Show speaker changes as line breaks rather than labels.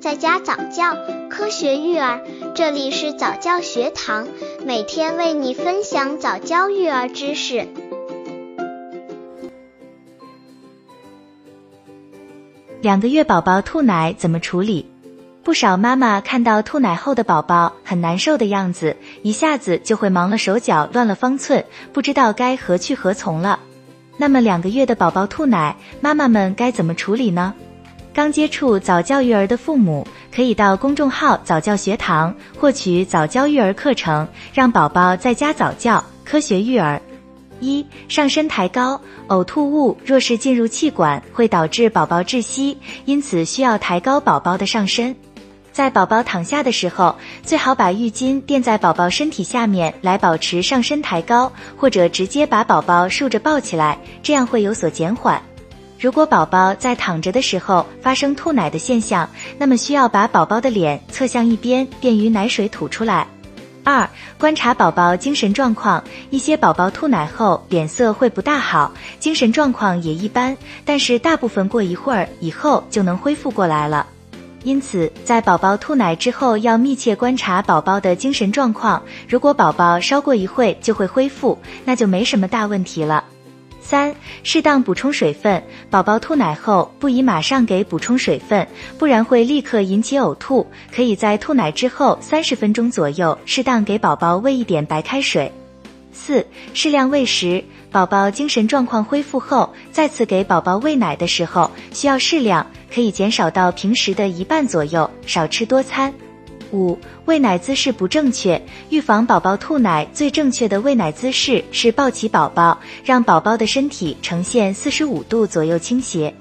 在家早教，科学育儿，这里是早教学堂，每天为你分享早教育儿知识。
两个月宝宝吐奶怎么处理？不少妈妈看到吐奶后的宝宝很难受的样子，一下子就会忙了手脚，乱了方寸，不知道该何去何从了。那么两个月的宝宝吐奶，妈妈们该怎么处理呢？刚接触早教育儿的父母，可以到公众号早教学堂获取早教育儿课程，让宝宝在家早教，科学育儿。一、上身抬高，呕吐物若是进入气管，会导致宝宝窒息，因此需要抬高宝宝的上身。在宝宝躺下的时候，最好把浴巾垫在宝宝身体下面，来保持上身抬高，或者直接把宝宝竖着抱起来，这样会有所减缓。如果宝宝在躺着的时候发生吐奶的现象，那么需要把宝宝的脸侧向一边，便于奶水吐出来。二、观察宝宝精神状况，一些宝宝吐奶后脸色会不大好，精神状况也一般，但是大部分过一会儿以后就能恢复过来了。因此，在宝宝吐奶之后，要密切观察宝宝的精神状况。如果宝宝稍过一会就会恢复，那就没什么大问题了。三、适当补充水分。宝宝吐奶后不宜马上给补充水分，不然会立刻引起呕吐。可以在吐奶之后三十分钟左右，适当给宝宝喂一点白开水。四、适量喂食。宝宝精神状况恢复后，再次给宝宝喂奶的时候，需要适量，可以减少到平时的一半左右，少吃多餐。五、喂奶姿势不正确，预防宝宝吐奶最正确的喂奶姿势是抱起宝宝，让宝宝的身体呈现四十五度左右倾斜。